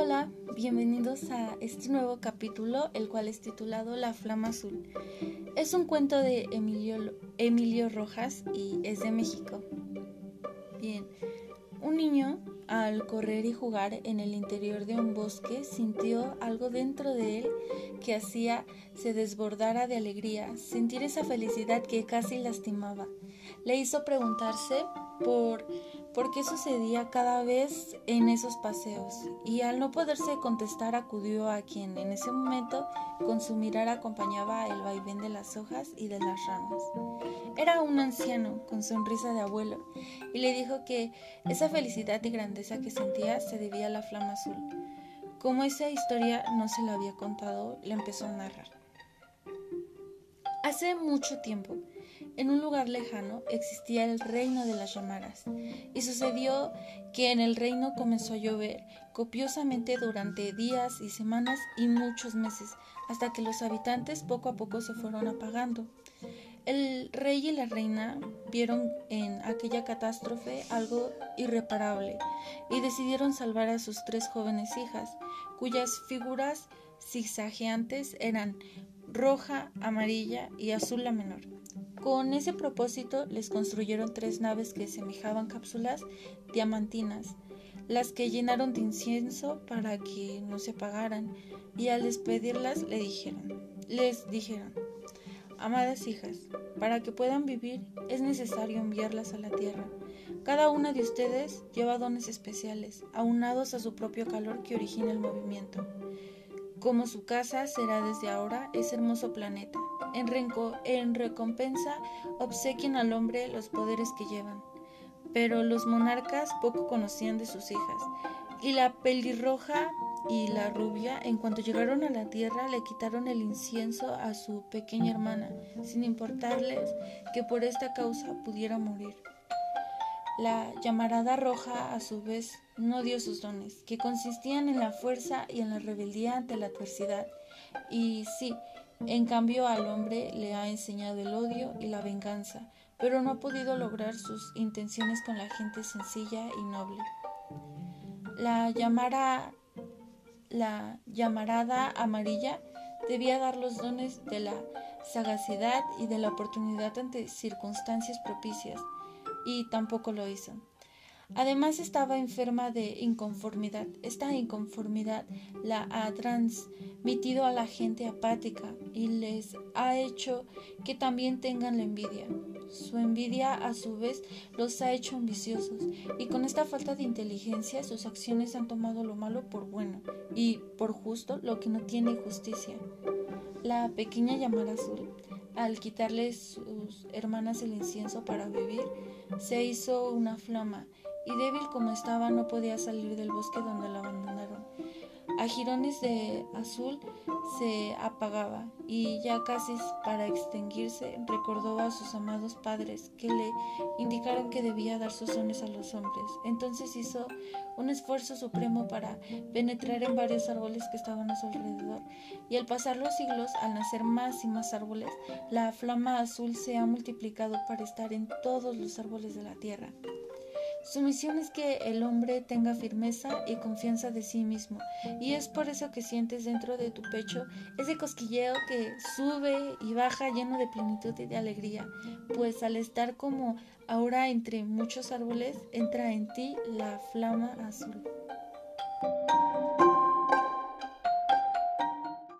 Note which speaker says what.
Speaker 1: Hola, bienvenidos a este nuevo capítulo, el cual es titulado La Flama Azul. Es un cuento de Emilio, Rojas y es de México. Bien, un niño al correr y jugar en el interior de un bosque sintió algo dentro de él que hacía se desbordara de alegría, sentir esa felicidad que casi lastimaba. Le hizo preguntarse por qué sucedía cada vez en esos paseos, y al no poderse contestar acudió a quien en ese momento con su mirar acompañaba el vaivén de las hojas y de las ramas. Era un anciano con sonrisa de abuelo, y le dijo que esa felicidad y grandeza que sentía se debía a la flama azul. Como esa historia no se la había contado, le empezó a narrar. Hace mucho tiempo, en un lugar lejano existía el reino de las llamaras, y sucedió que en el reino comenzó a llover copiosamente durante días y semanas y muchos meses, hasta que los habitantes poco a poco se fueron apagando. El rey y la reina vieron en aquella catástrofe algo irreparable y decidieron salvar a sus tres jóvenes hijas, cuyas figuras zigzagueantes eran roja, amarilla y azul la menor. Con ese propósito les construyeron tres naves que semejaban cápsulas diamantinas, las que llenaron de incienso para que no se apagaran, y al despedirlas le dijeron, les dijeron, amadas hijas, para que puedan vivir es necesario enviarlas a la tierra. Cada una de ustedes lleva dones especiales, aunados a su propio calor que origina el movimiento. Como su casa será desde ahora ese hermoso planeta. En, en recompensa obsequien al hombre los poderes que llevan. Pero los monarcas poco conocían de sus hijas, y la pelirroja y la rubia, en cuanto llegaron a la tierra, le quitaron el incienso a su pequeña hermana, sin importarles que por esta causa pudiera morir. La llamarada roja, a su vez, no dio sus dones, que consistían en la fuerza y en la rebeldía ante la adversidad. Y sí, en cambio al hombre le ha enseñado el odio y la venganza, pero no ha podido lograr sus intenciones con la gente sencilla y noble. La, llamara, la llamarada amarilla debía dar los dones de la sagacidad y de la oportunidad ante circunstancias propicias y tampoco lo hizo. Además estaba enferma de inconformidad. Esta inconformidad la ha transmitido a la gente apática y les ha hecho que también tengan la envidia. Su envidia a su vez los ha hecho ambiciosos y con esta falta de inteligencia sus acciones han tomado lo malo por bueno y por justo lo que no tiene justicia. La pequeña llamada azul al quitarle hermanas el incienso para vivir, se hizo una flama y débil como estaba no podía salir del bosque donde la abandonaron. A jirones de azul se apagaba y ya casi para extinguirse recordó a sus amados padres que le indicaron que debía dar sus dones a los hombres. Entonces hizo un esfuerzo supremo para penetrar en varios árboles que estaban a su alrededor y al pasar los siglos, al nacer más y más árboles, la flama azul se ha multiplicado para estar en todos los árboles de la tierra. Su misión es que el hombre tenga firmeza y confianza de sí mismo, y es por eso que sientes dentro de tu pecho ese cosquilleo que sube y baja lleno de plenitud y de alegría, pues al estar como ahora entre muchos árboles, entra en ti la flama azul.